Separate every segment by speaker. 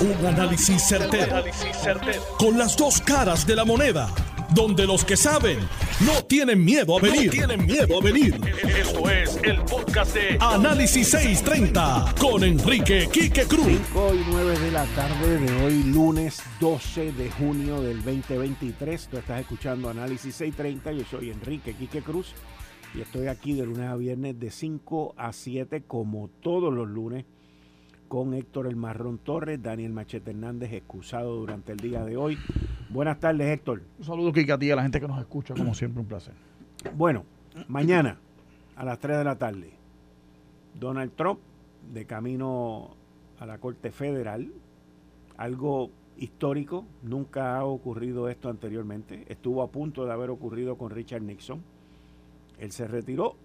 Speaker 1: Un análisis certero, Con las dos caras de la moneda. Donde los que saben no tienen miedo a venir. tienen miedo a venir. Esto es el podcast de Análisis 630 con Enrique Quique Cruz.
Speaker 2: 5 y 9 de la tarde de hoy, lunes 12 de junio del 2023. Tú estás escuchando Análisis 630. Yo soy Enrique Quique Cruz y estoy aquí de lunes a viernes de 5 a 7 como todos los lunes con Héctor El Marrón Torres, Daniel Machete Hernández, excusado durante el día de hoy. Buenas tardes, Héctor.
Speaker 3: Un saludo, Kika, a ti a la gente que nos escucha, como siempre, un placer.
Speaker 2: Bueno, mañana a las 3 de la tarde, Donald Trump de camino a la Corte Federal, algo histórico, nunca ha ocurrido esto anteriormente, estuvo a punto de haber ocurrido con Richard Nixon. Él se retiró,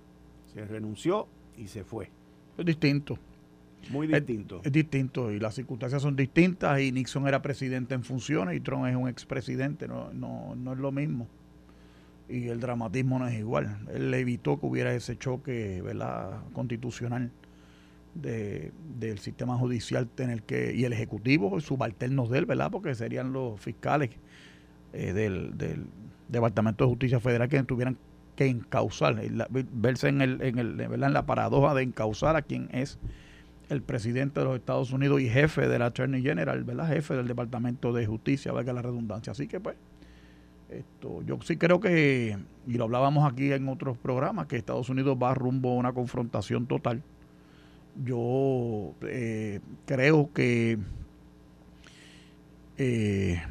Speaker 2: se renunció y se fue.
Speaker 3: Es distinto.
Speaker 2: Muy distinto.
Speaker 3: Es, distinto y las circunstancias son distintas y Nixon era presidente en funciones y Trump es un expresidente, no, no, no es lo mismo. Y el dramatismo no es igual. Él evitó que hubiera ese choque ¿verdad? constitucional de, del sistema judicial en el que, y el ejecutivo, subalternos de él, ¿verdad? porque serían los fiscales eh, del, del Departamento de Justicia Federal que tuvieran que encauzar, verse en, el, en, el, ¿verdad? en la paradoja de encauzar a quien es el presidente de los Estados Unidos y jefe del Attorney General, ¿verdad? Jefe del Departamento de Justicia, valga la redundancia. Así que pues, esto, yo sí creo que, y lo hablábamos aquí en otros programas, que Estados Unidos va rumbo a una confrontación total. Yo eh, creo que eh,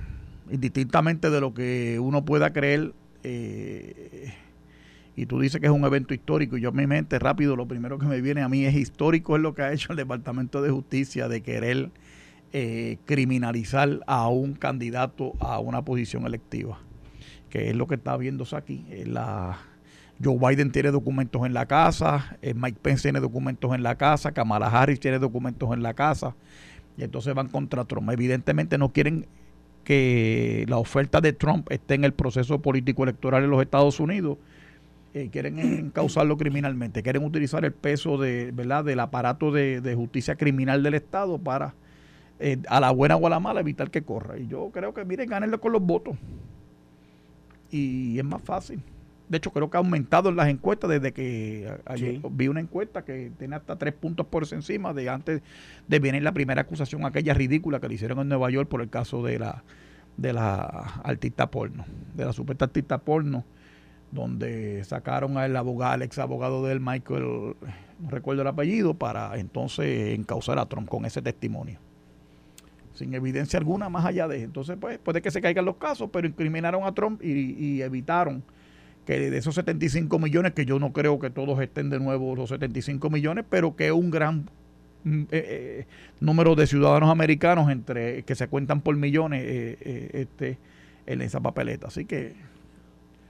Speaker 3: indistintamente de lo que uno pueda creer, eh, y tú dices que es un evento histórico, y yo en mi mente rápido lo primero que me viene a mí es histórico es lo que ha hecho el Departamento de Justicia de querer eh, criminalizar a un candidato a una posición electiva, que es lo que está viéndose aquí. La, Joe Biden tiene documentos en la casa, eh, Mike Pence tiene documentos en la casa, Kamala Harris tiene documentos en la casa, y entonces van contra Trump. Evidentemente no quieren que la oferta de Trump esté en el proceso político electoral en los Estados Unidos eh, quieren encauzarlo criminalmente, quieren utilizar el peso de, ¿verdad? del aparato de, justicia criminal del Estado para, eh, a la buena o a la mala, evitar que corra. Y yo creo que, miren, gánenle con los votos. Y es más fácil. De hecho, creo que ha aumentado en las encuestas desde que ayer vi una encuesta que tiene hasta tres puntos por encima de antes de venir la primera acusación, aquella ridícula que le hicieron en Nueva York por el caso de la de la artista porno, de la supuesta artista porno donde sacaron al abogado, ex abogado del Michael, no recuerdo el apellido, para entonces encauzar a Trump con ese testimonio. Sin evidencia alguna más allá de Entonces, pues, puede que se caigan los casos, pero incriminaron a Trump y, evitaron que de esos 75 millones, que yo no creo que todos estén de nuevo los 75 millones, pero que un gran mm, eh, eh, número de ciudadanos americanos entre que se cuentan por millones eh, este, en esa papeleta. Así que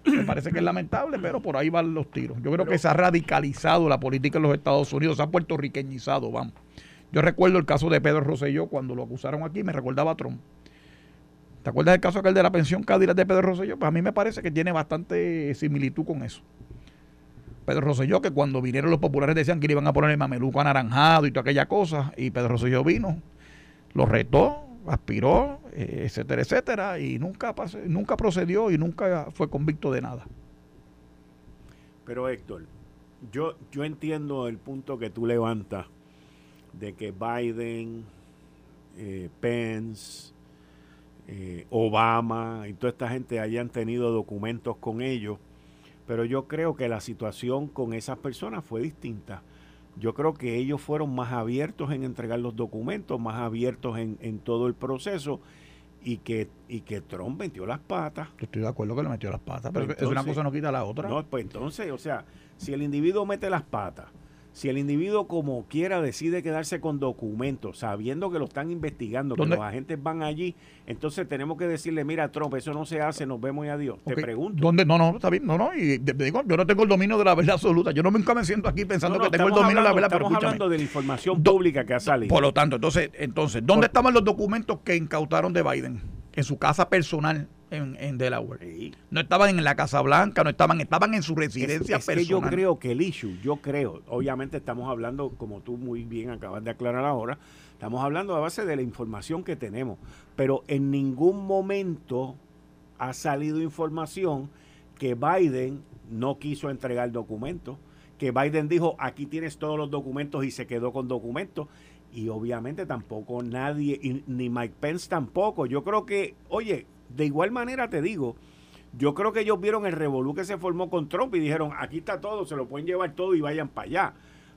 Speaker 3: me parece que es lamentable, pero por ahí van los tiros. Yo creo que se ha radicalizado la política en los Estados Unidos, se ha puertorriqueñizado, vamos. Yo recuerdo el caso de Pedro Rosselló cuando lo acusaron aquí, me recordaba a Trump. ¿Te acuerdas del caso aquel de la pensión Cádiz de Pedro Rosselló? Pues a mí me parece que tiene bastante similitud con eso. Pedro Rosselló, que cuando vinieron los populares decían que le iban a poner el mameluco anaranjado y toda aquella cosa, y Pedro Rosselló vino, lo retó, aspiró, eh, etcétera, etcétera, y nunca, nunca procedió y nunca fue convicto de nada.
Speaker 2: Pero Héctor, yo, yo entiendo el punto que tú levantas de que Biden, eh, Pence, eh, Obama y toda esta gente hayan tenido documentos con ellos, pero yo creo que la situación con esas personas fue distinta yo creo que ellos fueron más abiertos en entregar los documentos, más abiertos en, en todo el proceso y que, y que Trump metió las patas.
Speaker 3: estoy de acuerdo que le metió las patas, pero es una cosa no quita la otra.
Speaker 2: No, pues entonces, o sea, si el individuo mete las patas si el individuo como quiera decide quedarse con documentos, sabiendo que lo están investigando, que los agentes van allí, entonces tenemos que decirle, mira Trump, eso no se hace, nos vemos y adiós. Te pregunto.
Speaker 3: ¿Dónde? No, no, está bien, no, no, y digo, yo no tengo el dominio de la verdad absoluta, yo no nunca me siento aquí pensando que tengo el dominio de la verdad,
Speaker 2: estamos hablando de la información pública que ha salido.
Speaker 3: Por lo tanto, entonces, entonces ¿dónde estaban los documentos que incautaron de Biden? En su casa personal en, Delaware. No estaban en la Casa Blanca, no estaban, estaban en su residencia
Speaker 2: es, Que yo creo que el issue, yo creo, obviamente estamos hablando, como tú muy bien acabas de aclarar ahora, Estamos hablando a base de la información que tenemos. Pero en ningún momento ha salido información que Biden no quiso entregar documentos, que Biden dijo, aquí tienes todos los documentos y se quedó con documentos. Y obviamente tampoco nadie, ni Mike Pence tampoco. Yo creo que, oye, de igual manera te digo, yo creo que ellos vieron el revolú que se formó con Trump y dijeron, aquí está todo, se lo pueden llevar todo y vayan para allá.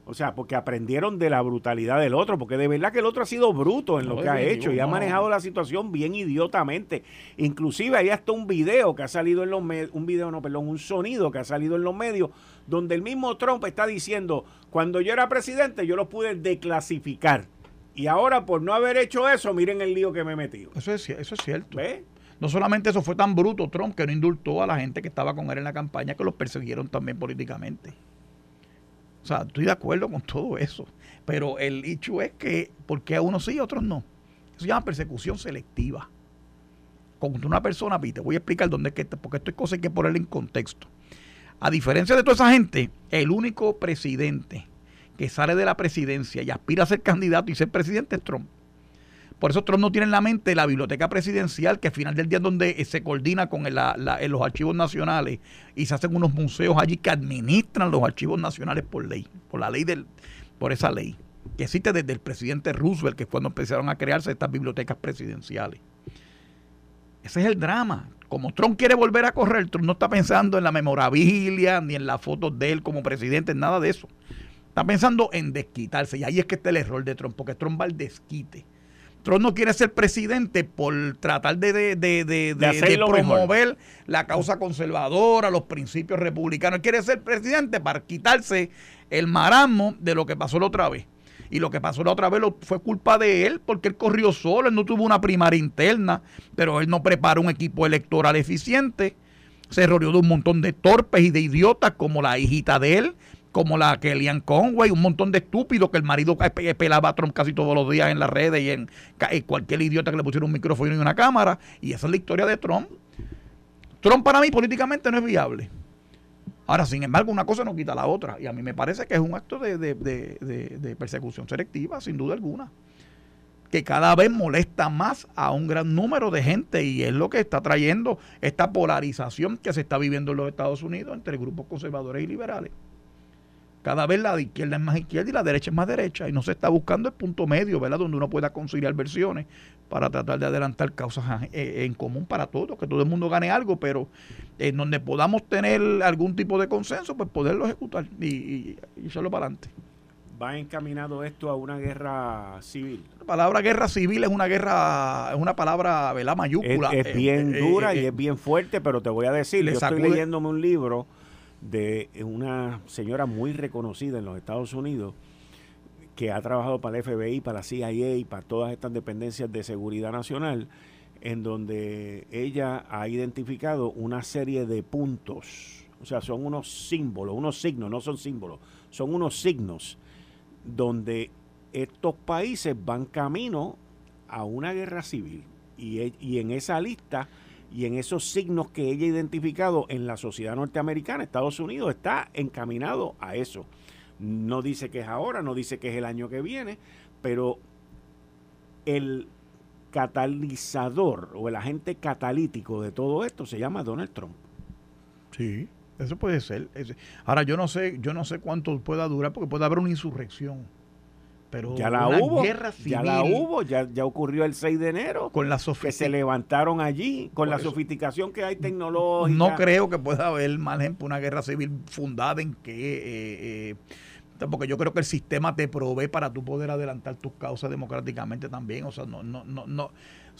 Speaker 2: O sea, porque aprendieron de la brutalidad del otro, porque de verdad que el otro ha sido bruto en lo que ha hecho y ha manejado la situación bien idiotamente. Inclusive hay hasta un video que ha salido en los medios, un video, no, perdón, un sonido que ha salido en los medios, donde el mismo Trump está diciendo, cuando yo era presidente yo lo pude declasificar. Y ahora por no haber hecho eso, miren el lío que me he metido.
Speaker 3: Eso es, eso es cierto. No solamente eso fue tan bruto Trump que no indultó a la gente que estaba con él en la campaña, que los persiguieron también políticamente. O sea, estoy de acuerdo con todo eso. Pero el hecho es que, ¿por qué a unos sí y a otros no? Eso se llama persecución selectiva. Contra una persona, te voy a explicar dónde es que, porque esto es cosa hay que ponerle en contexto. A diferencia de toda esa gente, el único presidente que sale de la presidencia y aspira a ser candidato y ser presidente es Trump. Por eso Trump no tiene en la mente la biblioteca presidencial, que al final del día es donde eh, se coordina con los archivos nacionales y se hacen unos museos allí que administran los archivos nacionales por ley, por la ley del, por esa ley, que existe desde el presidente Roosevelt, que es cuando empezaron a crearse estas bibliotecas presidenciales. Ese es el drama. Como Trump quiere volver a correr, Trump no está pensando en la memorabilia, ni en las fotos de él como presidente, nada de eso. Está pensando en desquitarse. Y ahí es que está el error de Trump, porque Trump va al desquite. Trump no quiere ser presidente por tratar de, promover la causa conservadora, los principios republicanos. quiere ser presidente para quitarse el marasmo de lo que pasó la otra vez. Y lo que pasó la otra vez fue culpa de él, porque él corrió solo, él no tuvo una primaria interna, pero él no preparó un equipo electoral eficiente. Se rodeó de un montón de torpes y de idiotas como la hijita de él, como la Kellyanne Conway, un montón de estúpidos que el marido pelaba a Trump casi todos los días en las redes y en, cualquier idiota que le pusiera un micrófono y una cámara. Y esa es la historia de Trump. Trump para mí políticamente no es viable. Ahora, sin embargo, una cosa no quita la otra. Y a mí me parece que es un acto de, de persecución selectiva, sin duda alguna que cada vez molesta más a un gran número de gente y es lo que está trayendo esta polarización que se está viviendo en los Estados Unidos entre grupos conservadores y liberales. Cada vez la izquierda es más izquierda y la derecha es más derecha. Y no se está buscando el punto medio, ¿verdad? Donde uno pueda conciliar versiones para tratar de adelantar causas eh, en común para todos, que todo el mundo gane algo, pero en donde podamos tener algún tipo de consenso, pues poderlo ejecutar y, y, echarlo para adelante.
Speaker 2: ¿Va encaminado esto a una guerra civil?
Speaker 3: La palabra guerra civil es una guerra, es una palabra, ¿verdad? Mayúscula.
Speaker 2: Es, bien eh, dura y eh, es bien fuerte, pero te voy a decir, yo estoy leyéndome un libro de una señora muy reconocida en los Estados Unidos que ha trabajado para el FBI, para la CIA y para todas estas dependencias de seguridad nacional, en donde ella ha identificado una serie de puntos, o sea, son unos símbolos, unos signos, no son símbolos, son unos signos donde estos países van camino a una guerra civil. Y, e, y en esa lista y en esos signos que ella ha identificado en la sociedad norteamericana, Estados Unidos está encaminado a eso. No dice que es ahora, no dice que es el año que viene, pero el catalizador o el agente catalítico de todo esto se llama Donald Trump.
Speaker 3: Sí, eso puede ser. Ahora yo no sé, yo no sé cuánto pueda durar porque puede haber una insurrección pero
Speaker 2: ya la hubo, ya la hubo, ya, ya ocurrió el 6 de enero,
Speaker 3: con la
Speaker 2: que se levantaron allí, con la sofisticación que hay tecnológica.
Speaker 3: No creo que pueda haber margen para una guerra civil fundada en que, eh, eh, porque yo creo que el sistema te provee para tú poder adelantar tus causas democráticamente también, o sea, no, no, no, no,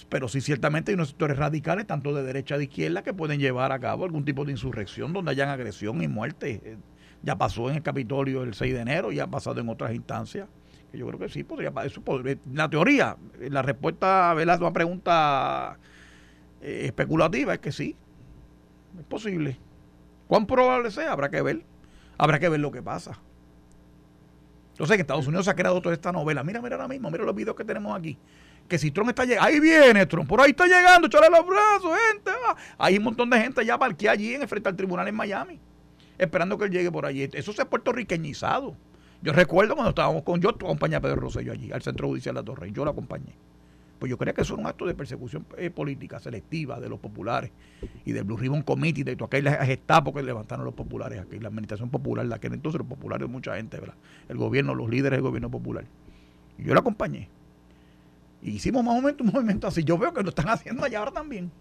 Speaker 3: pero sí ciertamente hay unos sectores radicales, tanto de derecha como de izquierda, que pueden llevar a cabo algún tipo de insurrección donde hayan agresión y muerte. Ya pasó en el Capitolio el 6 de enero, ya ha pasado en otras instancias que yo creo que sí podría, eso podría, la teoría, la respuesta a una pregunta eh, especulativa es que sí, es posible. ¿Cuán probable sea? Habrá que ver, habrá que ver lo que pasa. Yo sé que Estados Unidos se ha creado toda esta novela. Mira, mira ahora mismo, mira los videos que tenemos aquí. Que si Trump está llegando, ahí viene Trump, por ahí está llegando, échale los brazos, gente. Hay un montón de gente ya parqueada allí en frente al tribunal en Miami, esperando que él llegue por allí. Eso se ha puertorriqueñizado Yo recuerdo cuando estábamos con yo, acompañé a Pedro Rosselló allí, al Centro Judicial de la Torre, yo lo acompañé. Pues yo creía que eso era un acto de persecución eh, política selectiva de los populares y del Blue Ribbon Committee, de todo aquel gestapo que levantaron los populares aquí, la administración popular, la que entonces los populares, mucha gente, ¿verdad? El gobierno, los líderes del gobierno popular. Y yo lo acompañé. Y hicimos más o menos un movimiento así. Yo veo que lo están haciendo allá ahora también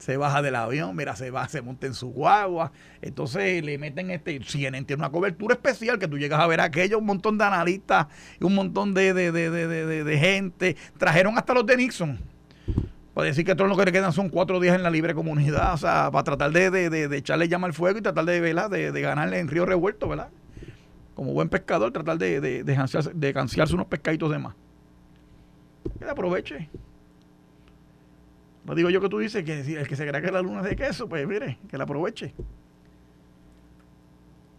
Speaker 3: se baja del avión, mira, se va, se monta en su guagua, entonces le meten este, CNN tiene una cobertura especial que tú llegas a ver aquello, un montón de analistas un montón de, de, de, de gente, trajeron hasta los de Nixon, para decir que todo lo que le quedan son cuatro días en la libre comunidad, o sea, para tratar de, echarle llama al fuego y tratar de, ¿verdad? de, ganarle en Río Revuelto, ¿verdad? Como buen pescador, tratar de, de, de, canciarse unos pescaditos de más. Que aproveche. No digo yo que tú dices que el que se crea que la luna es de queso, pues mire, que la aproveche.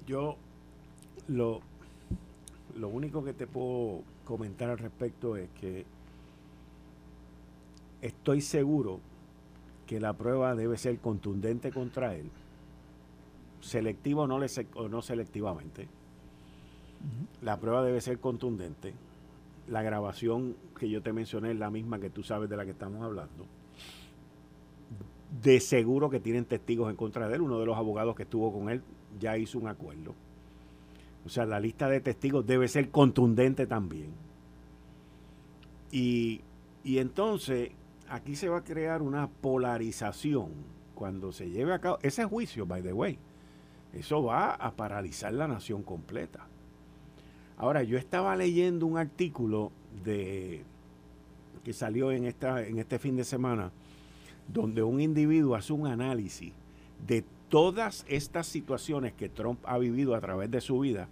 Speaker 2: Yo lo, lo único que te puedo comentar al respecto es que estoy seguro que la prueba debe ser contundente contra él, selectivo o no, o no selectivamente. La prueba debe ser contundente. La grabación que yo te mencioné es la misma que tú sabes de la que estamos hablando de seguro que tienen testigos en contra de él. Uno de los abogados que estuvo con él ya hizo un acuerdo. O sea, la lista de testigos debe ser contundente también. Y, y entonces aquí se va a crear una polarización cuando se lleve a cabo ese juicio, by the way. Eso va a paralizar la nación completa. Ahora, yo estaba leyendo un artículo de que salió en esta en este fin de semana donde un individuo hace un análisis de todas estas situaciones que Trump ha vivido a través de su vida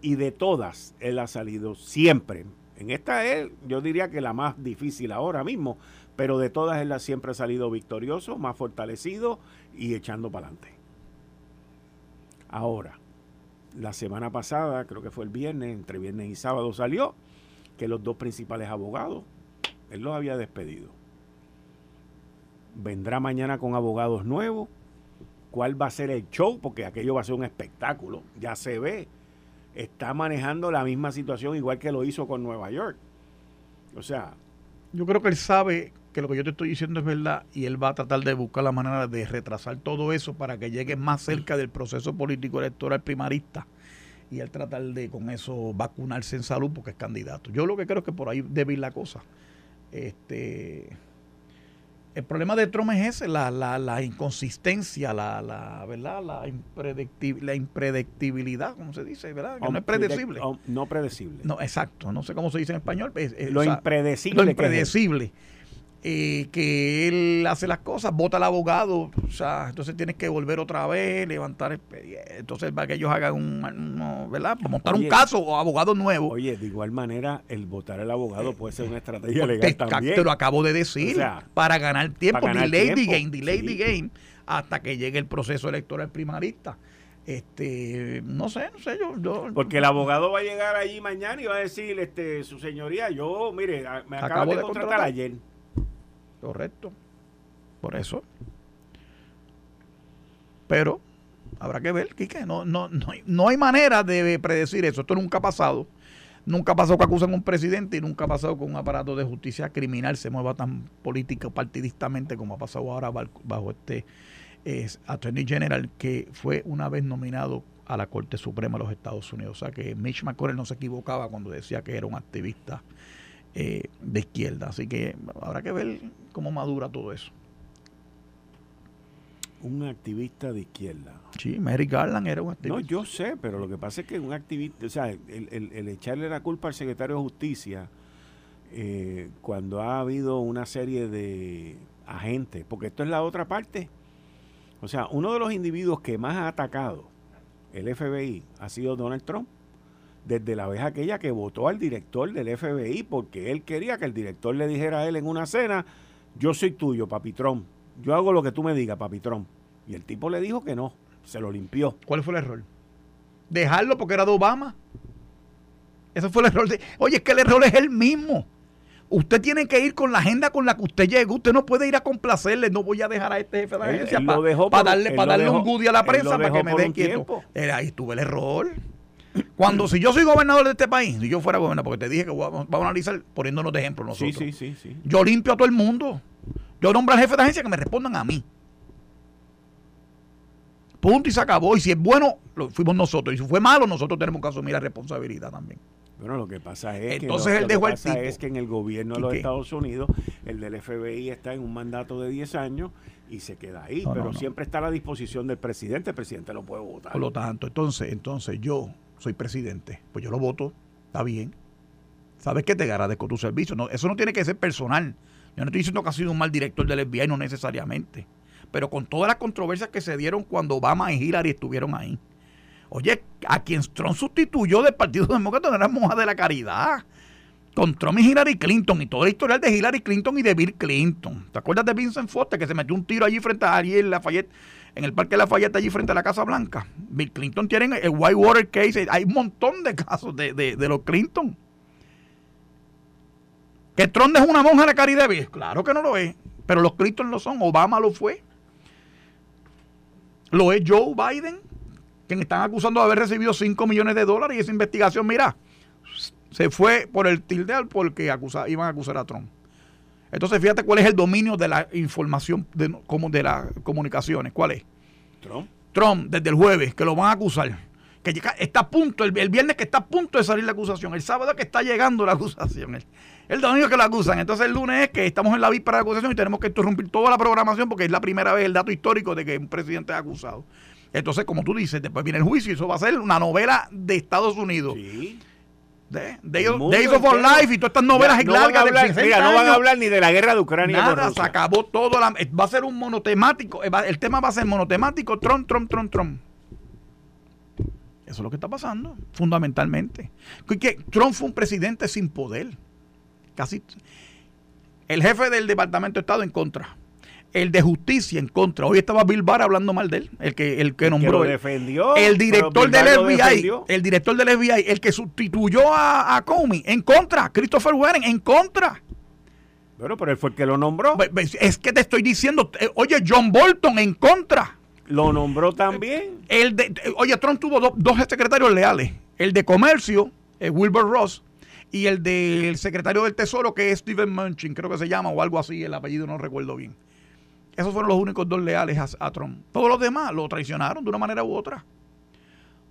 Speaker 2: y de todas él ha salido siempre. En esta es, yo diría que la más difícil ahora mismo, pero de todas él siempre ha salido victorioso, más fortalecido y echando para adelante. Ahora, la semana pasada, creo que fue el viernes, entre viernes y sábado salió que los dos principales abogados, él los había despedido vendrá mañana con abogados nuevos, cuál va a ser el show, porque aquello va a ser un espectáculo, ya se ve, está manejando la misma situación igual que lo hizo con Nueva York. O sea...
Speaker 3: Yo creo que él sabe que lo que yo te estoy diciendo es verdad y él va a tratar de buscar la manera de retrasar todo eso para que llegue más cerca del proceso político electoral primarista y él tratar de con eso vacunarse en salud porque es candidato. Yo lo que creo es que por ahí debe ir la cosa. Este el problema de Trump es ese, la, la, la inconsistencia, la, la, ¿verdad? La, la impredictibilidad, como se dice, ¿verdad? Que no es predecible.
Speaker 2: No predecible.
Speaker 3: No, exacto, no sé cómo se dice en español.
Speaker 2: lo impredecible.
Speaker 3: Lo impredecible. Eh, que él hace las cosas, vota al abogado, o sea, entonces tienes que volver otra vez, levantar entonces para que ellos hagan un, ¿verdad? Para montar un caso o abogado nuevo.
Speaker 2: Oye, de igual manera, el votar al abogado puede ser una estrategia legal también.
Speaker 3: Te lo acabo de decir, para ganar tiempo, delay the game, delay the game, hasta que llegue el proceso electoral primarista. Este, no sé, no sé, yo,
Speaker 2: Porque el abogado va a llegar allí mañana y va a decir, este, su señoría, yo, mire, me acabo, de, contratar ayer.
Speaker 3: Correcto. Por eso. Pero habrá que ver, Quique. No, no, no, no hay manera de predecir eso. Esto nunca ha pasado. Nunca ha pasado que acusan a un presidente y nunca ha pasado que un aparato de justicia criminal se mueva tan político partidistamente como ha pasado ahora bajo este Attorney General que fue una vez nominado a la Corte Suprema de los Estados Unidos. O sea que Mitch McConnell no se equivocaba cuando decía que era un activista eh, de izquierda. Así que habrá que ver cómo madura todo eso.
Speaker 2: Un activista de izquierda.
Speaker 3: Sí, Mary Garland era un
Speaker 2: activista. No, yo sé, pero lo que pasa es que un activista, o sea, el, echarle la culpa al secretario de Justicia eh, cuando ha habido una serie de agentes, porque esto es la otra parte. O sea, uno de los individuos que más ha atacado el FBI ha sido Donald Trump desde la vez aquella que votó al director del FBI porque él quería que el director le dijera a él en una cena, yo soy tuyo, papitrón, yo hago lo que tú me digas, papitrón. Y el tipo le dijo que no, se lo limpió.
Speaker 3: ¿Cuál fue el error? Dejarlo porque era de Obama. Ese fue el error. De, oye, es que el error es el mismo. Usted tiene que ir con la agenda con la que usted llegó. Usted no puede ir a complacerle. No voy a dejar a este jefe de la agencia para darle, darle un goodie a la prensa para que me dé quieto. Era, ahí estuvo el error. Cuando si yo soy gobernador de este país, si yo fuera gobernador, porque te dije que vamos, a analizar poniéndonos de ejemplo nosotros.
Speaker 2: Sí, sí, sí,
Speaker 3: Yo limpio a todo el mundo. Yo nombro al jefe de agencia que me respondan a mí. Punto y se acabó. Y si es bueno, lo fuimos nosotros. Y si fue malo, nosotros tenemos que asumir la responsabilidad también.
Speaker 2: Bueno, lo que pasa es
Speaker 3: Entonces
Speaker 2: que,
Speaker 3: él dejó el
Speaker 2: tipo. es que en el gobierno de los Estados Unidos, el del FBI está en un mandato de 10 años y se queda ahí, pero siempre está a la disposición del presidente, el presidente lo puede votar.
Speaker 3: Por lo tanto, entonces, entonces yo soy presidente, pues yo lo voto, está bien. ¿Sabes qué te agradezco tu servicio? No, eso no tiene que ser personal. Yo no estoy diciendo que ha sido un mal director del FBI, no necesariamente pero con todas las controversias que se dieron cuando Obama y Hillary estuvieron ahí. Oye, a quien Trump sustituyó del Partido Demócrata no era monja de la caridad. Con Trump y Hillary Clinton y todo el historial de Hillary Clinton y de Bill Clinton. ¿Te acuerdas de Vincent Foster que se metió un tiro allí frente a Ariel Lafayette, en el Parque Lafayette, allí frente a la Casa Blanca? Bill Clinton tiene el Whitewater Case. Hay un montón de casos de, de los Clinton. ¿Que Trump es una monja de caridad? Claro que no lo es. Pero los Clinton lo son. Obama lo fue. Lo es Joe Biden, quien están acusando de haber recibido 5 millones de dólares y esa investigación, mira, se fue por el tilde porque iban a acusar a Trump. Entonces, fíjate cuál es el dominio de la información, de, como de las comunicaciones. ¿Cuál es?
Speaker 2: Trump.
Speaker 3: Trump, desde el jueves, que lo van a acusar. Que está a punto, el, viernes que está a punto de salir la acusación, el sábado que está llegando la acusación. El domingo que lo acusan. Entonces el lunes es que estamos en la víspera de acusación y tenemos que interrumpir toda la programación porque es la primera vez el dato histórico de que un presidente es acusado. Entonces, como tú dices, después viene el juicio y eso va a ser una novela de Estados Unidos. Sí. De, Days of Our Life y todas estas novelas largas
Speaker 2: de mira, no van a hablar ni de la guerra de Ucrania.
Speaker 3: Nada, se acabó todo. va a ser un monotemático. El tema va a ser monotemático. Trump, Trump, Trump, Trump. Eso es lo que está pasando, fundamentalmente. Que Trump fue un presidente sin poder casi el jefe del Departamento de Estado en contra. El de justicia en contra. Hoy estaba Bill Barr hablando mal de él, el que, el que nombró.
Speaker 2: defendió.
Speaker 3: El director del FBI, el director del FBI, el que sustituyó a, a Comey, en contra. Christopher Warren, en contra.
Speaker 2: Bueno, pero él fue el que lo nombró.
Speaker 3: Es que te estoy diciendo, eh, oye, John Bolton en contra.
Speaker 2: Lo nombró también.
Speaker 3: El de, oye, Trump tuvo dos secretarios leales. El de comercio, eh, Wilbur Ross, y el del secretario del Tesoro, que es Steven Munchin, creo que se llama, o algo así, el apellido no recuerdo bien. Esos fueron los únicos dos leales a, a Trump. Todos los demás lo traicionaron de una manera u otra.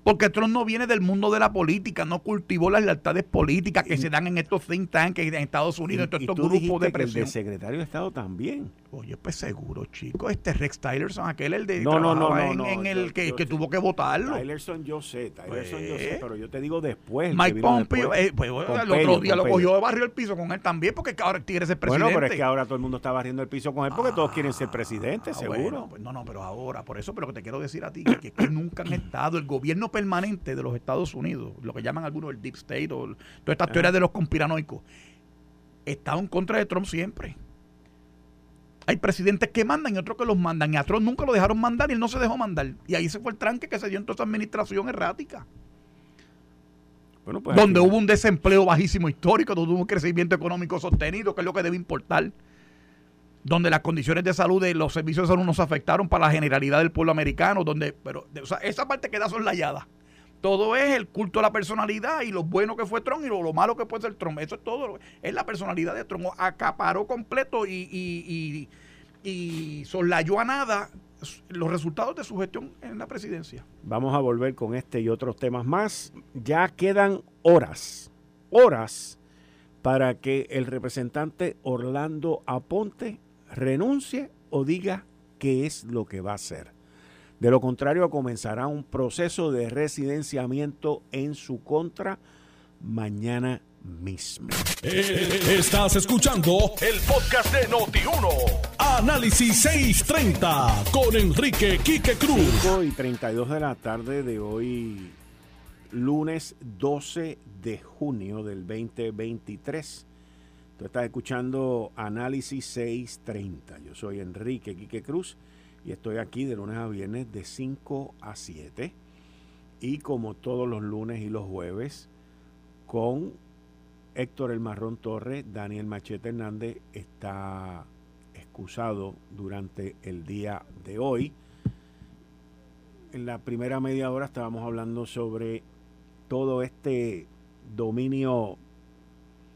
Speaker 3: Porque Trump no viene del mundo de la política, no cultivó las lealtades políticas que se dan en estos think tanks en Estados Unidos, en estos grupos de presión.
Speaker 2: el secretario de Estado también.
Speaker 3: Oye, pues seguro, chico. Este Rex Tillerson, aquel el de no, no, no, en, el que, tuvo que votarlo.
Speaker 2: Tillerson yo sé, Tillerson yo sé, pues, pero yo te digo después.
Speaker 3: Mike Pompeo, eh, pues, el otro día lo cogió de barrio el piso con él también, porque ahora quiere ser presidente.
Speaker 2: Bueno, pero es que ahora todo el mundo está barriendo el piso con él porque todos quieren ser presidente, ah, seguro.
Speaker 3: pues no, no, pero ahora, por eso, pero lo que te quiero decir a ti, que, que nunca han estado, el gobierno permanente de los Estados Unidos, lo que llaman algunos el Deep State o todas estas teorías de los conspiranoicos, estado en contra de Trump siempre. Hay presidentes que mandan y otros que los mandan. Y a Trump nunca lo dejaron mandar y él no se dejó mandar. Y ahí se fue el tranque que se dio en toda esa administración errática. Bueno, pues donde hubo un desempleo bajísimo histórico, donde hubo un crecimiento económico sostenido, que es lo que debe importar. Donde las condiciones de salud de los servicios de salud nos afectaron para la generalidad del pueblo americano. Donde, pero esa parte queda soslayada. Todo es el culto a la personalidad y lo bueno que fue Trump y lo, malo que puede ser Trump. Eso es todo. Es la personalidad de Trump. Acaparó completo y, y, y, soslayó a nada los resultados de su gestión en la presidencia.
Speaker 2: Vamos a volver con este y otros temas más. Ya quedan horas, horas para que el representante Orlando Aponte renuncie o diga qué es lo que va a hacer. De lo contrario, comenzará un proceso de residenciamiento en su contra mañana mismo.
Speaker 1: Eh, estás escuchando el podcast de Noti1. Análisis 630 con Enrique Quique Cruz.
Speaker 2: 5 y 32 de la tarde de hoy, lunes 12 de junio del 2023. Tú estás escuchando Análisis 630. Yo soy Enrique Quique Cruz y estoy aquí de lunes a viernes de 5 a 7 y como todos los lunes y los jueves con Héctor El Marrón Torres, Daniel Machete Hernández está excusado durante el día de hoy. En la primera media hora estábamos hablando sobre todo este dominio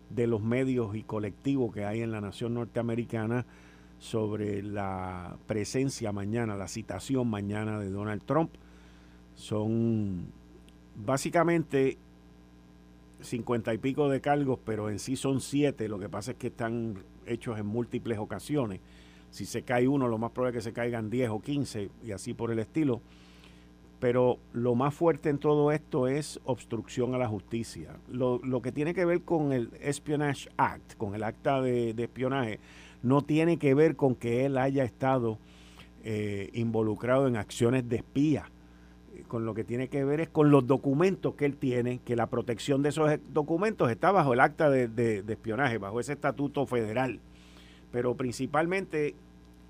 Speaker 2: de los medios y colectivos que hay en la nación norteamericana sobre la presencia mañana, la citación mañana de Donald Trump. Son básicamente cincuenta y pico de cargos, pero en sí son siete. Lo que pasa es que están hechos en múltiples ocasiones. Si se cae uno, lo más probable es que se caigan diez o quince y así por el estilo. Pero lo más fuerte en todo esto es obstrucción a la justicia. Lo, que tiene que ver con el Espionage Act, con el acta de, espionaje, no tiene que ver con que él haya estado eh, involucrado en acciones de espía. Con lo que tiene que ver es con los documentos que él tiene, que la protección de esos documentos está bajo el acta de, espionaje, bajo ese estatuto federal. Pero principalmente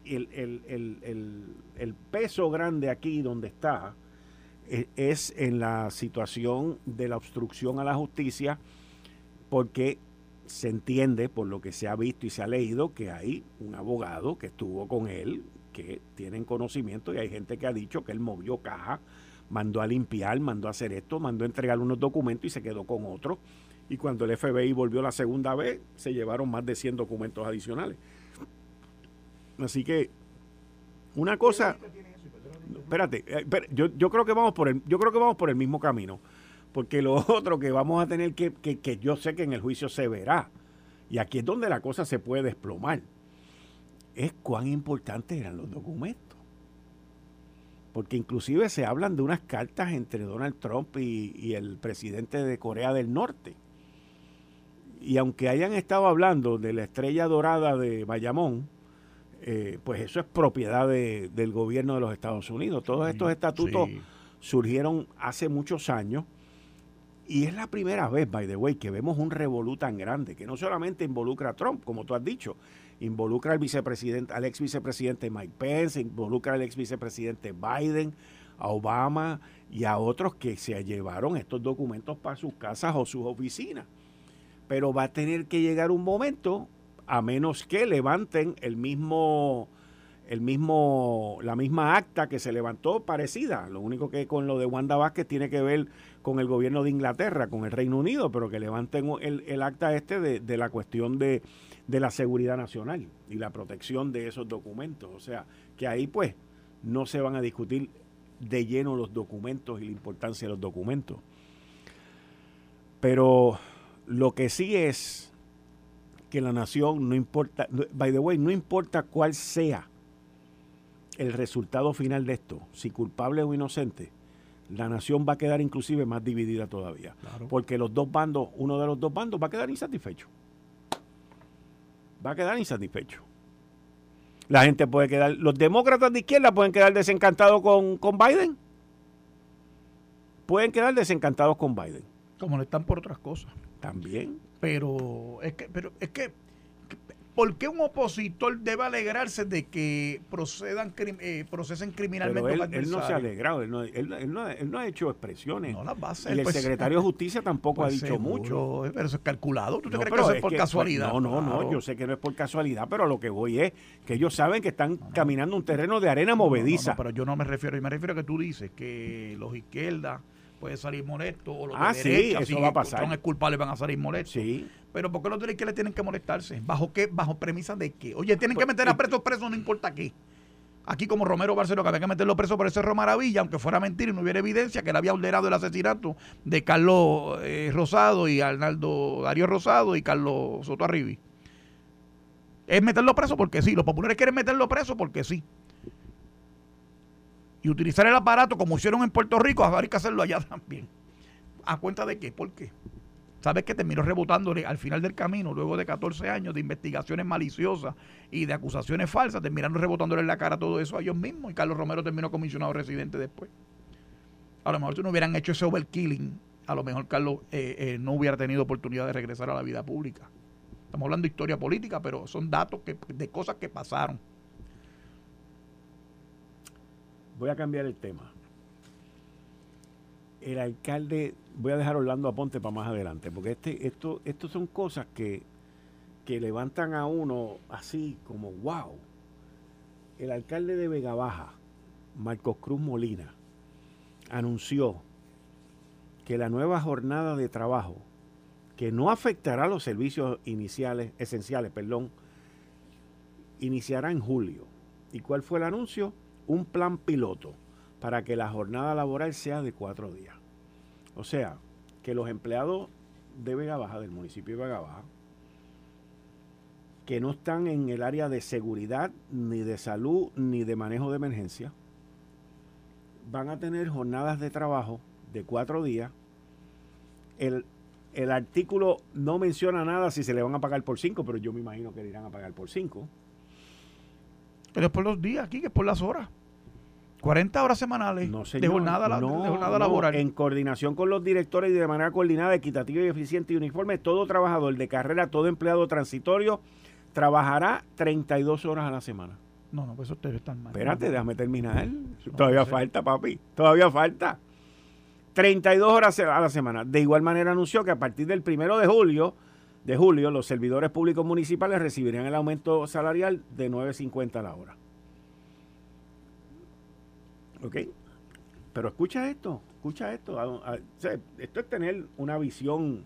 Speaker 2: el, el peso grande aquí donde está, e, es en la situación de la obstrucción a la justicia, porque se entiende, por lo que se ha visto y se ha leído, que hay un abogado que estuvo con él, que tienen conocimiento, y hay gente que ha dicho que él movió caja, mandó a limpiar, mandó a hacer esto, mandó a entregar unos documentos y se quedó con otros. Y cuando el FBI volvió la segunda vez, se llevaron más de 100 documentos adicionales. Así que, una cosa espérate, eh, yo, yo, creo que vamos por el, yo creo que vamos por el mismo camino. Porque lo otro que vamos a tener que, que, que yo sé que en el juicio se verá, y aquí es donde la cosa se puede desplomar, es cuán importantes eran los documentos. Porque inclusive se hablan de unas cartas entre Donald Trump y, y el presidente de Corea del Norte. Y aunque hayan estado hablando de la estrella dorada de Bayamón, eh, pues eso es propiedad del gobierno de los Estados Unidos. Todos estos estatutos surgieron hace muchos años y es la primera vez, by the way, que vemos un revolú tan grande, que no solamente involucra a Trump, como tú has dicho, involucra al vicepresidente, al ex vicepresidente Mike Pence, involucra al ex vicepresidente Biden, a Obama y a otros que se llevaron estos documentos para sus casas o sus oficinas. Pero va a tener que llegar un momento a menos que levanten el mismo, el mismo, la misma acta que se levantó parecida. Lo único que con lo de Wanda Vázquez tiene que ver con el gobierno de Inglaterra, con el Reino Unido, pero que levanten el, acta este de, la cuestión de, de la seguridad nacional y la protección de esos documentos. O sea, que ahí pues no se van a discutir de lleno los documentos y la importancia de los documentos. Pero lo que sí es que la nación, no importa, by the way, no importa cuál sea el resultado final de esto, si culpable o inocente, la nación va a quedar inclusive más dividida todavía. Porque los dos bandos, uno de los dos bandos va a quedar insatisfecho. Va a quedar insatisfecho. La gente puede quedar, los demócratas de izquierda pueden quedar desencantados con, con Biden. Pueden quedar desencantados con Biden.
Speaker 3: Como no están por otras cosas.
Speaker 2: También.
Speaker 3: Pero es que, pero es que, ¿por qué un opositor debe alegrarse de que procedan eh, procesen criminalmente
Speaker 2: él, él, no se ha alegrado, él no, él, no, ha hecho expresiones.
Speaker 3: No las va a hacer,
Speaker 2: y el pues, secretario de Justicia tampoco ha pues dicho mucho.
Speaker 3: Pero eso es calculado. ¿Tú te crees que eso es por casualidad?
Speaker 2: No, no, no, yo sé que no es por casualidad, pero lo que voy es que ellos saben que están caminando un terreno de arena movediza.
Speaker 3: pero yo no me refiero, y me refiero a que tú dices que los izquierdas puede salir molesto o los
Speaker 2: ah, de derecha, sí, eso va a pasar.
Speaker 3: son culpables van a salir molestos.
Speaker 2: Sí.
Speaker 3: Pero ¿por qué los de le tienen que molestarse? ¿Bajo qué? ¿Bajo premisa de qué? Oye, tienen que pues, meter a presos presos no importa qué. Aquí como Romero Barceló, que había que meterlo preso por ese Maravilla, aunque fuera mentira y no hubiera evidencia que él había ordenado el asesinato de Carlos eh, Rosado y Arnaldo Darío Rosado y Carlos Soto Arribi. Es meterlo preso porque sí. Los populares quieren meterlo preso porque sí y utilizar el aparato como hicieron en Puerto Rico, hay que hacerlo allá también. ¿A cuenta de qué? ¿Por qué? ¿Sabes que terminó rebotándole al final del camino, luego de 14 años de investigaciones maliciosas y de acusaciones falsas, terminaron rebotándole en la cara todo eso a ellos mismos y Carlos Romero terminó comisionado residente después? A lo mejor si no hubieran hecho ese overkilling, a lo mejor Carlos eh, eh, no hubiera tenido oportunidad de regresar a la vida pública. Estamos hablando de historia política, pero son datos que, de cosas que pasaron.
Speaker 2: Voy a cambiar el tema. El alcalde, voy a dejar Orlando Aponte para más adelante, porque este, esto, son cosas que, que levantan a uno así como wow. El alcalde de Vega Baja, Marcos Cruz Molina, anunció que la nueva jornada de trabajo, que no afectará los servicios iniciales, esenciales, perdón, iniciará en julio. ¿Y cuál fue el anuncio? Un plan piloto para que la jornada laboral sea de cuatro días. O sea, que los empleados de Vega Baja, del municipio de Vega Baja, que no están en el área de seguridad, ni de salud, ni de manejo de emergencia, van a tener jornadas de trabajo de cuatro días. El, el artículo no menciona nada si se le van a pagar por cinco, pero yo me imagino que le irán a pagar por cinco.
Speaker 3: Pero es por los días aquí, que es por las horas. 40 horas semanales de, jornada, laboral.
Speaker 2: En coordinación con los directores y de manera coordinada, equitativa y eficiente y uniforme, todo trabajador de carrera, todo empleado transitorio trabajará 32 horas a la semana.
Speaker 3: No, no, pues eso debe estar mal.
Speaker 2: Espérate, déjame terminar. Todavía falta, papi. Todavía falta. 32 horas a la semana. De igual manera anunció que a partir del primero de julio, de julio, los servidores públicos municipales recibirían el aumento salarial de 9.50 a la hora. ¿Ok? Pero escucha esto, escucha esto. esto es tener una visión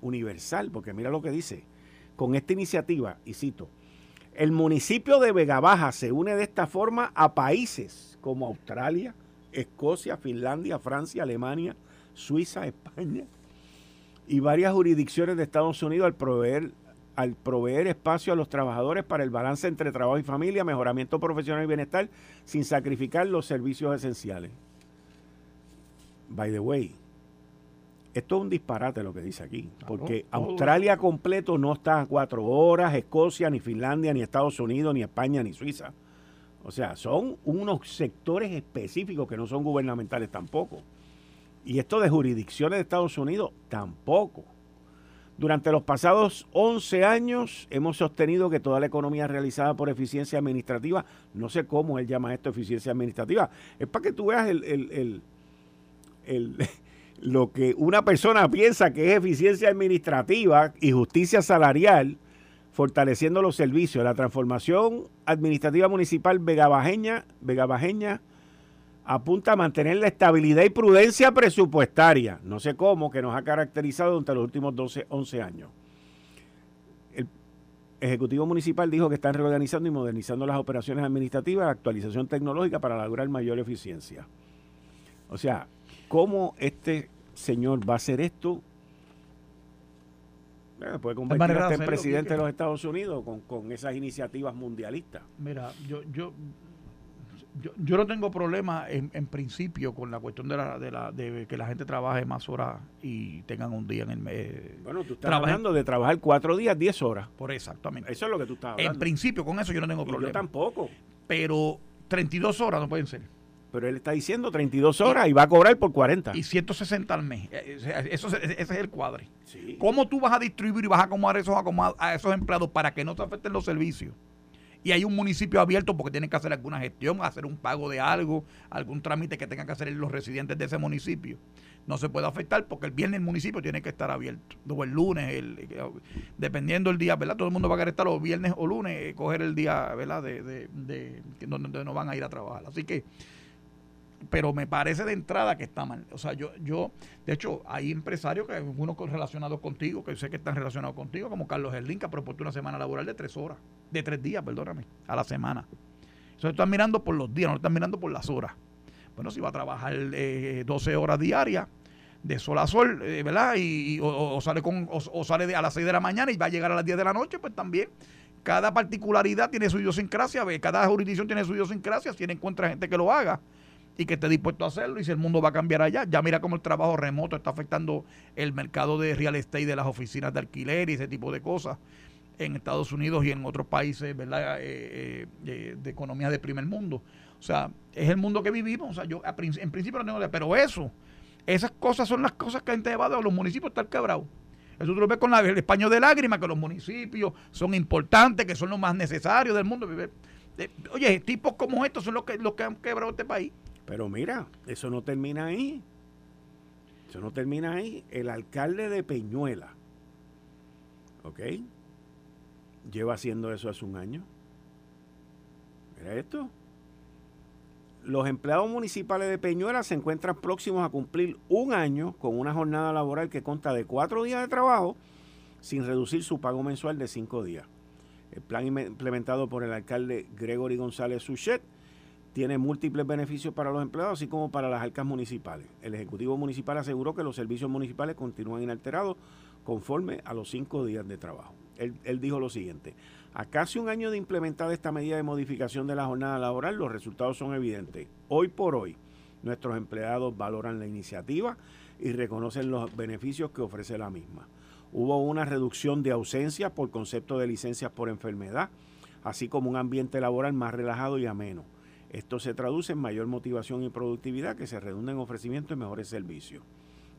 Speaker 2: universal, porque mira lo que dice con esta iniciativa, y cito, el municipio de Vega Baja se une de esta forma a países como Australia, Escocia, Finlandia, Francia, Alemania, Suiza, España y varias jurisdicciones de Estados Unidos al proveer, al proveer espacio a los trabajadores para el balance entre trabajo y familia, mejoramiento profesional y bienestar sin sacrificar los servicios esenciales. By the way, esto es un disparate lo que dice aquí, porque Australia completo no está a cuatro horas, Escocia, ni Finlandia, ni Estados Unidos, ni España, ni Suiza. O sea, son unos sectores específicos que no son gubernamentales tampoco. Y esto de jurisdicciones de Estados Unidos tampoco. Durante los pasados 11 años hemos sostenido que toda la economía realizada por eficiencia administrativa, no sé cómo él llama esto eficiencia administrativa, es para que tú veas el, el, el lo que una persona piensa que es eficiencia administrativa y justicia salarial, fortaleciendo los servicios. La transformación administrativa municipal vegabajeña, vegabajeña apunta a mantener la estabilidad y prudencia presupuestaria, no sé cómo, que nos ha caracterizado durante los últimos 12, 11 años. El Ejecutivo Municipal dijo que están reorganizando y modernizando las operaciones administrativas, actualización tecnológica para lograr mayor eficiencia. O sea, ¿cómo este señor va a hacer esto, puede convertirse en presidente de los Estados Unidos con, esas iniciativas mundialistas.
Speaker 3: Mira, yo, yo, yo, no tengo problema en, principio con la cuestión de, la, de, la, de que la gente trabaje más horas y tengan un día en el mes.
Speaker 2: Bueno, tú estás hablando de trabajar cuatro días, diez horas.
Speaker 3: Por exactamente.
Speaker 2: Eso es lo que tú estás hablando.
Speaker 3: En principio, con eso yo no tengo problema.
Speaker 2: yo tampoco.
Speaker 3: Pero 32 horas no pueden ser.
Speaker 2: Pero él está diciendo 32 horas y, va a cobrar por 40.
Speaker 3: Y 160 al mes. Eh, eh, eso, ese es el cuadre. ¿Cómo tú vas a distribuir y vas a acomodar esos, a esos empleados para que no se afecten los servicios? Y hay un municipio abierto porque tienen que hacer alguna gestión, hacer un pago de algo, algún trámite que tengan que hacer los residentes de ese municipio. No se puede afectar porque el viernes el municipio tiene que estar abierto. O el lunes, el, dependiendo del día, ¿verdad? Todo el mundo va a querer estar los viernes o lunes, eh, coger el día, ¿verdad? De, de, de, donde no van a ir a trabajar. Así que pero me parece de entrada que está mal. O sea, yo, yo, de hecho, hay empresarios que algunos relacionados contigo, que sé que están relacionados contigo, como Carlos Erlín, que ha propuesto una semana laboral de tres horas, de tres días, perdóname, a la semana. Eso están mirando por los días, no están mirando por las horas. Bueno, si va a trabajar eh, 12 horas diarias, de sol a sol, eh, ¿verdad? Y, o, sale con, o, sale a las 6 de la mañana y va a llegar a las 10 de la noche, pues también cada particularidad tiene su idiosincrasia, cada jurisdicción tiene su idiosincrasia, si encuentra gente que lo haga y que esté dispuesto a hacerlo y si el mundo va a cambiar allá. Ya mira cómo el trabajo remoto está afectando el mercado de real estate, de las oficinas de alquiler y ese tipo de cosas en Estados Unidos y en otros países ¿verdad? Eh, eh, de economía de primer mundo. O sea, es el mundo que vivimos. O sea, yo en principio no tengo idea, pero eso, esas cosas son las cosas que han llevado a los municipios a estar quebrados. Eso tú lo ves con el español de lágrimas, que los municipios son importantes, que son los más necesarios del mundo. Eh, oye, tipos como estos son los que, los que han quebrado este país.
Speaker 2: Pero mira, eso no termina ahí. Eso no termina ahí. El alcalde de Peñuela, ¿ok? Lleva haciendo eso hace un año. Mira esto. los empleados municipales de Peñuela se encuentran próximos a cumplir un año con una jornada laboral que consta de cuatro días de trabajo sin reducir su pago mensual de cinco días. El plan implementado por el alcalde Gregory González Suchet tiene múltiples beneficios para los empleados, así como para las arcas municipales. El Ejecutivo Municipal aseguró que los servicios municipales continúan inalterados conforme a los cinco días de trabajo. Él, dijo lo siguiente, a casi un año de implementar esta medida de modificación de la jornada laboral, los resultados son evidentes. Hoy por hoy, nuestros empleados valoran la iniciativa y reconocen los beneficios que ofrece la misma. Hubo una reducción de ausencias por concepto de licencias por enfermedad, así como un ambiente laboral más relajado y ameno. Esto se traduce en mayor motivación y productividad que se redunda en ofrecimiento de mejores servicios.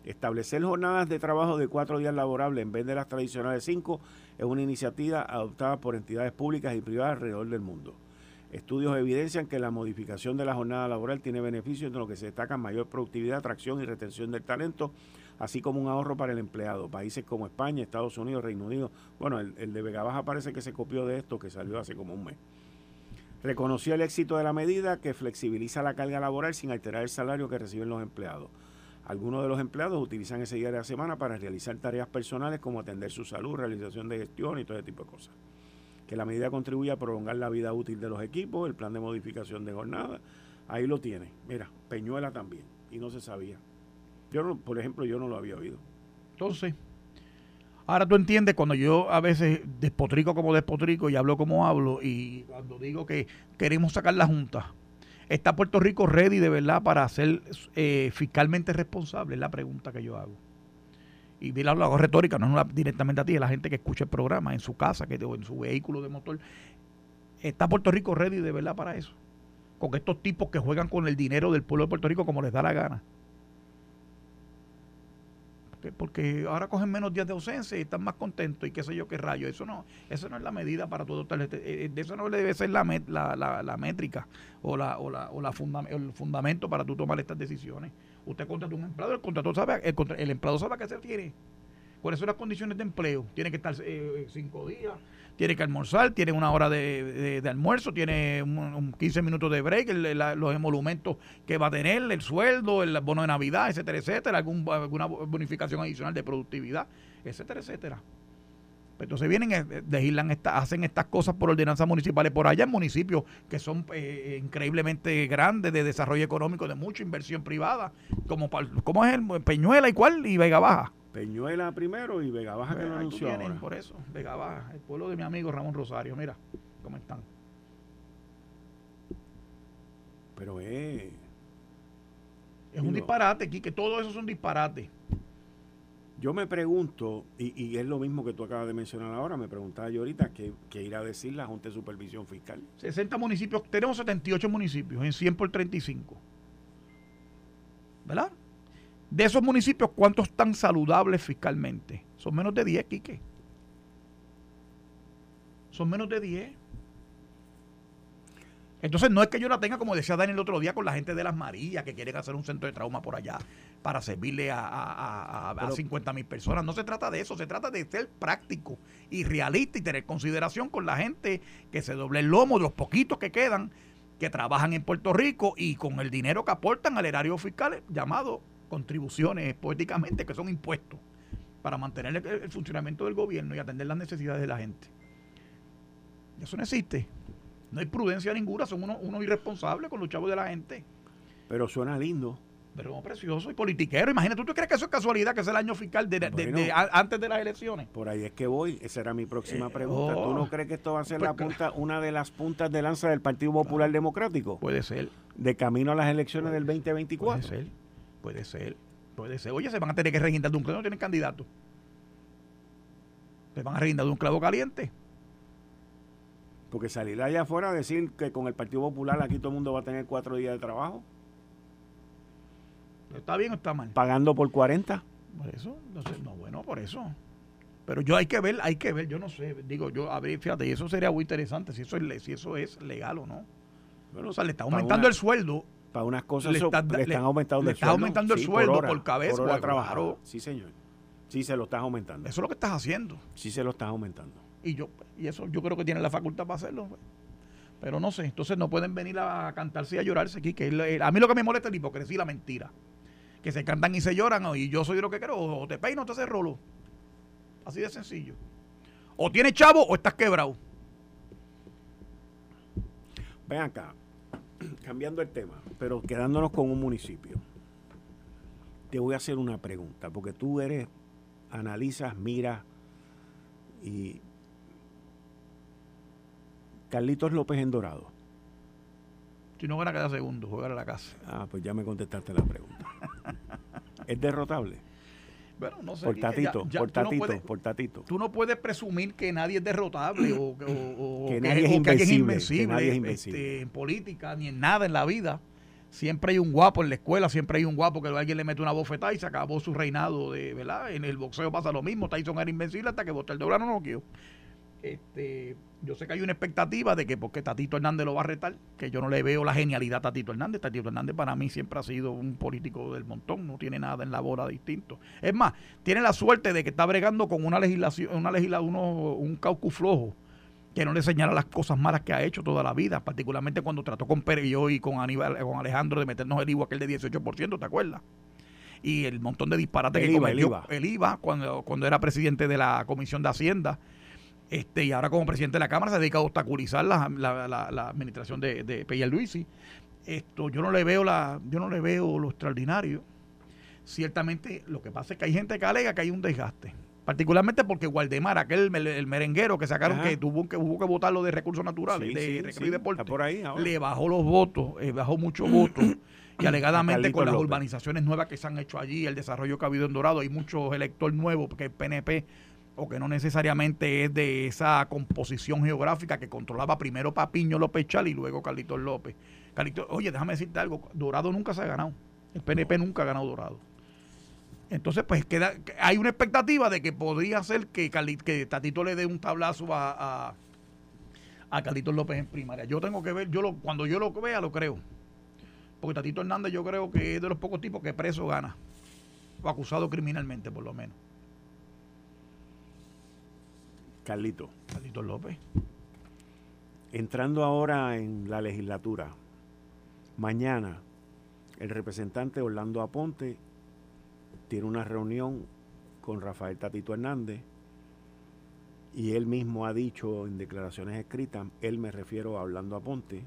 Speaker 2: Establecer jornadas de trabajo de cuatro días laborables en vez de las tradicionales cinco es una iniciativa adoptada por entidades públicas y privadas alrededor del mundo. Estudios evidencian que la modificación de la jornada laboral tiene beneficios en lo que se destaca mayor productividad, atracción y retención del talento, así como un ahorro para el empleado. Países como España, Estados Unidos, Reino Unido, bueno, el, el de Vega Baja parece que se copió de esto que salió hace como un mes. Reconoció el éxito de la medida que flexibiliza la carga laboral sin alterar el salario que reciben los empleados. Algunos de los empleados utilizan ese día de la semana para realizar tareas personales como atender su salud, realización de gestión y todo ese tipo de cosas. Que la medida contribuye a prolongar la vida útil de los equipos, el plan de modificación de jornada, ahí lo tiene. Mira, Peñuela también, y no se sabía. Yo, por ejemplo, yo no lo había oído.
Speaker 3: Entonces, Ahora tú entiendes cuando yo a veces despotrico como despotrico y hablo como hablo y cuando digo que queremos sacar la Junta, ¿está Puerto Rico ready de verdad para ser eh, fiscalmente responsable? Es la pregunta que yo hago. Y lo hago retórica, no es directamente a ti, es la gente que escucha el programa en su casa que, o en su vehículo de motor. ¿Está Puerto Rico ready de verdad para eso? Con estos tipos que juegan con el dinero del pueblo de Puerto Rico como les da la gana porque ahora cogen menos días de ausencia y están más contentos y qué sé yo qué rayo. Eso no, eso no es la medida para todo. Este, eh, eso no debe ser la, métrica o, la, o, la, o la el fundamento para tú tomar estas decisiones. Usted contrata un empleado, el contrato sabe, el, el empleado sabe qué se tiene. ¿Cuáles son las condiciones de empleo? Tiene que estar eh, cinco días, tiene que almorzar, tiene una hora de, almuerzo, tiene un, 15 minutos de break, los emolumentos que va a tener, el sueldo, el bono de Navidad, etcétera, etcétera, algún, alguna bonificación adicional de productividad, etcétera, etcétera. Pues entonces vienen, legislan eh, hacen estas cosas por ordenanzas municipales por allá en municipios que son eh, increíblemente grandes de desarrollo económico, de mucha inversión privada, como, como es el Peñuela y cuál y Vega Baja.
Speaker 2: Peñuela primero y Vega Baja que lo anunció
Speaker 3: Por eso, Vega Baja, el pueblo de mi amigo Ramón Rosario. Mira cómo están.
Speaker 2: Pero es...
Speaker 3: Es un disparate, que todo eso es un disparate.
Speaker 2: Yo me pregunto, y, es lo mismo que tú acabas de mencionar ahora, me preguntaba yo ahorita, ¿qué, qué irá a decir la Junta de Supervisión Fiscal?
Speaker 3: 60 municipios, tenemos 78 municipios, en 100 por 35. ¿Verdad? De esos municipios, ¿cuántos están saludables fiscalmente? Son menos de 10, Quique. Son menos de 10. Entonces no es que yo la tenga, como decía Daniel el otro día, con la gente de las Marías que quieren hacer un centro de trauma por allá para servirle a, a, a, 50 mil personas. No se trata de eso, se trata de ser práctico y realista y tener consideración con la gente que se doble el lomo, de los poquitos que quedan, que trabajan en Puerto Rico y con el dinero que aportan al erario fiscal llamado contribuciones poéticamente, que son impuestos, para mantener el, funcionamiento del gobierno y atender las necesidades de la gente. Eso no existe. No hay prudencia ninguna, son unos uno irresponsables con los chavos de la gente.
Speaker 2: Pero suena lindo.
Speaker 3: Pero precioso y politiquero. Imagínate, ¿tú, crees que eso es casualidad, que es el año fiscal de, antes de las elecciones?
Speaker 2: Por ahí es que voy. Esa era mi próxima eh, pregunta. ¿Tú no oh. crees que esto va a ser la pues, punta, una de las puntas de lanza del Partido Popular Democrático?
Speaker 3: Puede ser.
Speaker 2: De camino a las elecciones del 2024.
Speaker 3: Puede ser. Puede ser, puede ser. Oye, se van a tener que registrar de un clavo, no tienen candidato. Se van a registrar de un clavo caliente.
Speaker 2: Porque salir allá afuera a decir que con el Partido Popular aquí todo el mundo va a tener cuatro días de trabajo.
Speaker 3: ¿Está bien o está mal?
Speaker 2: Pagando por 40.
Speaker 3: Por eso, no, no, bueno, por eso. Pero yo hay que ver, hay que ver, yo no sé, digo, yo, a ver, fíjate, eso sería muy interesante, si eso es, si eso es legal o no. Bueno, o sea, le está aumentando el sueldo
Speaker 2: para unas cosas le, están aumentando
Speaker 3: el sueldo. aumentando el sueldo por, cabeza.
Speaker 2: Por hora Sí, señor. Sí, se lo estás aumentando.
Speaker 3: Eso es lo que estás haciendo.
Speaker 2: Sí, se lo estás aumentando.
Speaker 3: Y yo y eso yo creo que tiene la facultad para hacerlo. Pues. Pero no sé, entonces no pueden venir a cantarse y a llorarse aquí. Que a mí lo que me molesta es la hipocresía y la mentira. Que se cantan y se lloran y yo soy lo que quiero. O te peino o te haces rolo. Así de sencillo. O tienes chavo o estás quebrado.
Speaker 2: Ven acá, cambiando el tema, pero quedándonos con un municipio. Te voy a hacer una pregunta, porque tú eres, analizas, miras y Carlitos López en Dorado.
Speaker 3: Si no gana cada segundo, jugar a la casa.
Speaker 2: Ah, pues ya me contestaste la pregunta. ¿Es derrotable?
Speaker 3: Bueno, no sé.
Speaker 2: Por tatito, por tatito, por tatito.
Speaker 3: Tú no puedes presumir que nadie es derrotable o,
Speaker 2: que, nadie es invencible,
Speaker 3: que nadie es invencible. en política ni en nada en la vida. Siempre hay un guapo en la escuela, siempre hay un guapo que alguien le mete una bofetada y se acabó su reinado de, ¿verdad? En el boxeo pasa lo mismo, Tyson era invencible hasta que votó el doblano no lo quiero. Este, yo sé que hay una expectativa de que porque Tatito Hernández lo va a retar, que yo no le veo la genialidad a Tatito Hernández. Tatito Hernández para mí siempre ha sido un político del montón, no tiene nada en la bola distinto. Es más, tiene la suerte de que está bregando con una legislación, una legislación, un caucus flojo que no le señala las cosas malas que ha hecho toda la vida, particularmente cuando trató con Pereyó y con Aníbal, con Alejandro de meternos el IVA aquel de 18%, ¿te acuerdas? Y el montón de disparates que cometió el IVA cuando, cuando era presidente de la Comisión de Hacienda este, y ahora como presidente de la Cámara se dedica a obstaculizar la, la, administración de, de Luisi. Esto, yo no le veo la, yo no le veo lo extraordinario. Ciertamente, lo que pasa es que hay gente que alega que hay un desgaste. Particularmente porque Gualdemar, aquel el merenguero que sacaron que tuvo que hubo que votarlo de recursos naturales, de sí, deporte,
Speaker 2: por ahí
Speaker 3: le bajó los votos, eh, bajó muchos votos. y alegadamente con las urbanizaciones nuevas que se han hecho allí, el desarrollo que ha habido en Dorado, hay muchos electores nuevos, porque el PNP o que no necesariamente es de esa composición geográfica que controlaba primero Papiño López Chal y luego Carlitos López. Carlitos, oye, déjame decirte algo, Dorado nunca se ha ganado. El PNP nunca ha ganado Dorado. Entonces, pues queda, hay una expectativa de que podría ser que, que Tatito le dé un tablazo a, a, Carlitos López en primaria. Yo tengo que ver, yo lo, cuando yo lo vea, lo creo. Porque Tatito Hernández yo creo que es de los pocos tipos que preso gana. O acusado criminalmente, por lo menos.
Speaker 2: Carlito.
Speaker 3: Carlito López.
Speaker 2: Entrando ahora en la legislatura, mañana el representante Orlando Aponte tiene una reunión con Rafael Tatito Hernández y él mismo ha dicho en declaraciones escritas, él me refiero a Orlando Aponte,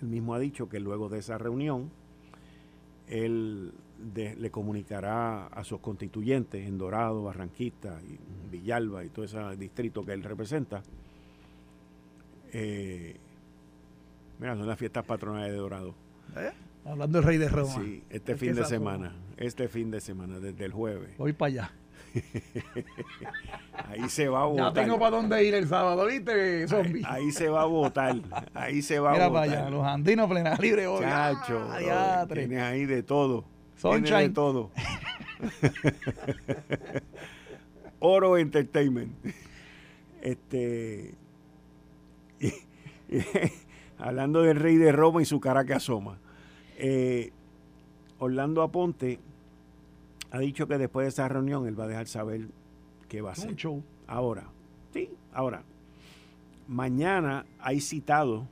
Speaker 2: él mismo ha dicho que luego de esa reunión él le comunicará a sus constituyentes en Dorado, Barranquita y Villalba y todo ese distrito que él representa. Eh, mira, son las fiestas patronales de Dorado.
Speaker 3: ¿Eh? Hablando del Rey de Roma.
Speaker 2: Sí, este fin de semana. Este fin de semana, desde el jueves.
Speaker 3: Voy para allá.
Speaker 2: ahí se va a votar.
Speaker 3: Ya tengo para dónde ir el sábado, ¿viste, zombie?
Speaker 2: Ahí, se va a votar. Ahí se va a votar.
Speaker 3: Mira para allá, los andinos plena libre hoy.
Speaker 2: Chacho, ah, tienes ahí de todo. De todo. Oro Entertainment. Este. hablando del rey de Roma y su cara que asoma. Eh, Orlando Aponte ha dicho que después de esa reunión él va a dejar saber qué va a hacer. Ahora, sí, ahora. Mañana hay citado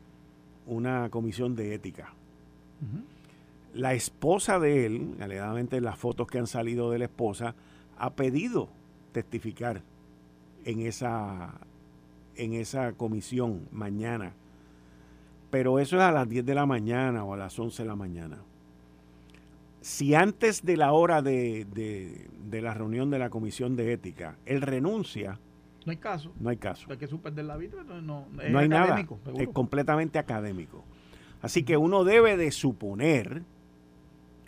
Speaker 2: una comisión de ética. La esposa de él, alegadamente las fotos que han salido de la esposa, ha pedido testificar en esa, en esa comisión mañana. Pero eso es a las 10 de la mañana o a las 11 de la mañana si antes de la hora de, la reunión de la comisión de ética él renuncia,
Speaker 3: no hay caso.
Speaker 2: No hay caso.
Speaker 3: Hay que suspender la vida, no,
Speaker 2: es no hay nada. Es completamente académico. Así que uno debe de suponer,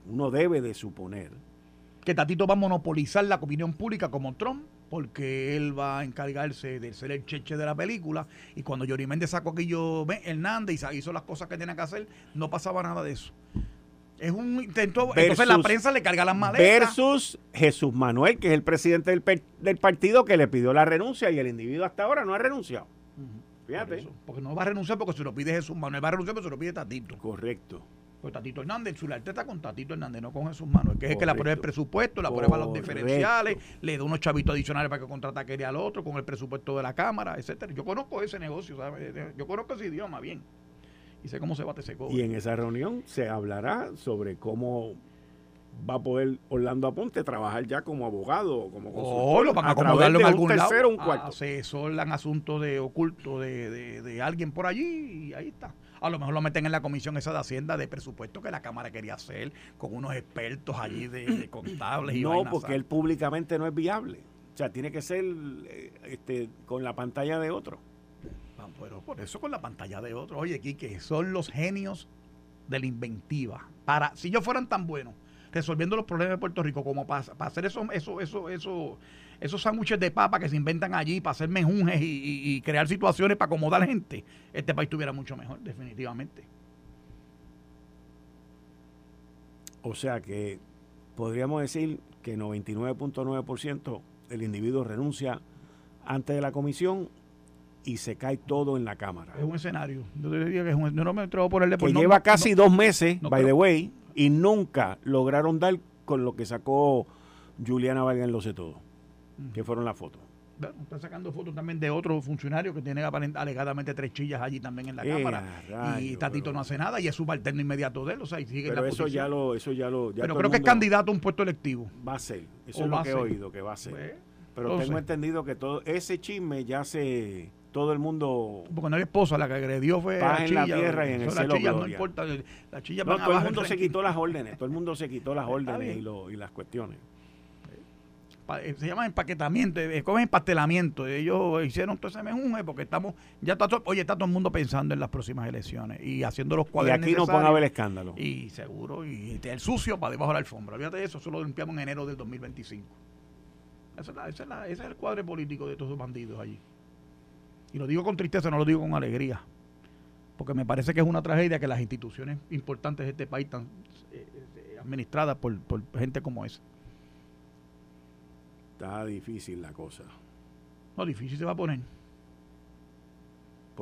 Speaker 2: uno debe de suponer
Speaker 3: que Tatito va a monopolizar la opinión pública como Trump, porque él va a encargarse de ser el cheche de la película. Y cuando Yori Méndez sacó aquello Hernández y hizo las cosas que tenía que hacer, no pasaba nada de eso. Es un intento. entonces la prensa le carga las maletas.
Speaker 2: Versus Jesús Manuel, que es el presidente del, partido que le pidió la renuncia y el individuo hasta ahora no ha renunciado. Fíjate.
Speaker 3: porque no va a renunciar porque se lo pide Jesús Manuel, va a renunciar porque se lo pide Tatito.
Speaker 2: Correcto.
Speaker 3: Pues Tatito Hernández, su está con Tatito Hernández, no con sus manos. que es el que le aprueba el presupuesto, le aprueba los diferenciales, le da unos chavitos adicionales para que contrata a al otro con el presupuesto de la Cámara, etcétera. Yo conozco ese negocio, ¿sabes? Yo conozco ese idioma bien. Y sé cómo se bate ese cobre.
Speaker 2: Y en esa reunión se hablará sobre cómo va a poder Orlando Aponte trabajar ya como abogado o como
Speaker 3: consultor. O lo van a, acomodarlo en algún tercero, un cuarto. Asesoran asuntos de oculto de, de, de alguien por allí y ahí está. A lo mejor lo meten en la comisión esa de Hacienda de presupuesto que la Cámara quería hacer con unos expertos allí de, contables y
Speaker 2: No, porque él públicamente no es viable. O sea, tiene que ser eh, este, con la pantalla de otro.
Speaker 3: Ah, pero por eso con la pantalla de otro. Oye, Quique, son los genios de la inventiva. Para, si ellos fueran tan buenos resolviendo los problemas de Puerto Rico como para, para hacer eso, eso, eso, eso, esos sándwiches de papa que se inventan allí para hacer mejunjes y, crear situaciones para acomodar gente, este país estuviera mucho mejor, definitivamente.
Speaker 2: O sea que podríamos decir que 99.9% el individuo renuncia antes de la comisión y se cae todo en la Cámara.
Speaker 3: Es un escenario. Yo, diría que es un, no me atrevo a ponerle
Speaker 2: por Que lleva casi dos meses, by the way, y nunca lograron dar con lo que sacó Juliana Vargas en Lo sé todo que fueron las fotos.
Speaker 3: Bueno, está sacando fotos también de otro funcionario que tiene alegadamente tres chillas allí también en la eh, Cámara. y Tatito no hace nada y es subalterno inmediato de él. O sea, y sigue
Speaker 2: pero eso ya lo, eso ya lo.
Speaker 3: pero creo que es candidato a un puesto electivo.
Speaker 2: Va a ser. Eso es lo que he oído que va a ser. Pues, pero tengo entendido que todo ese chisme ya se todo el mundo
Speaker 3: porque no es esposa la que agredió fue
Speaker 2: la en la tierra y en el cielo
Speaker 3: no importa la chilla
Speaker 2: no, todo el mundo se quitó las órdenes todo el mundo se quitó las órdenes y, y las cuestiones
Speaker 3: se llama empaquetamiento, es como empastelamiento. Ellos hicieron todo ese mejunje porque estamos, ya está todo, oye, está todo el mundo pensando en las próximas elecciones y haciendo los cuadros.
Speaker 2: Y aquí no van a haber escándalo.
Speaker 3: Y seguro, y el sucio para debajo de la alfombra. De eso, eso lo limpiamos en enero del 2025. Ese es, ese es el cuadro político de esos bandidos allí. Y lo digo con tristeza, no lo digo con alegría. Porque me parece que es una tragedia que las instituciones importantes de este país están eh, eh, administradas por, por gente como esa.
Speaker 2: Está difícil la cosa.
Speaker 3: No, difícil se va a poner.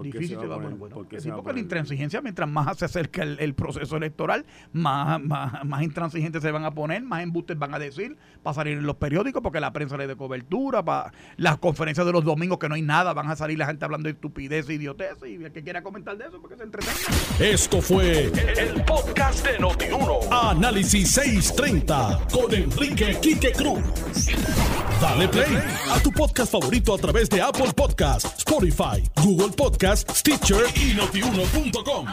Speaker 3: Difícil se va, a poner. Bueno, porque la intransigencia, mientras más se acerca el, proceso electoral, más, más, intransigentes se van a poner, más embustes van a decir para salir en los periódicos, porque la prensa le dé cobertura, para las conferencias de los domingos que no hay nada, van a salir la gente hablando de estupidez e idiotez, y el que quiera comentar de eso, porque se entretenga.
Speaker 1: Esto fue el, podcast de Notiuno. Análisis 630 con Enrique Quique Cruz. Dale play a tu podcast favorito a través de Apple Podcasts, Spotify, Google Podcasts, Stitcher y notiuno.com.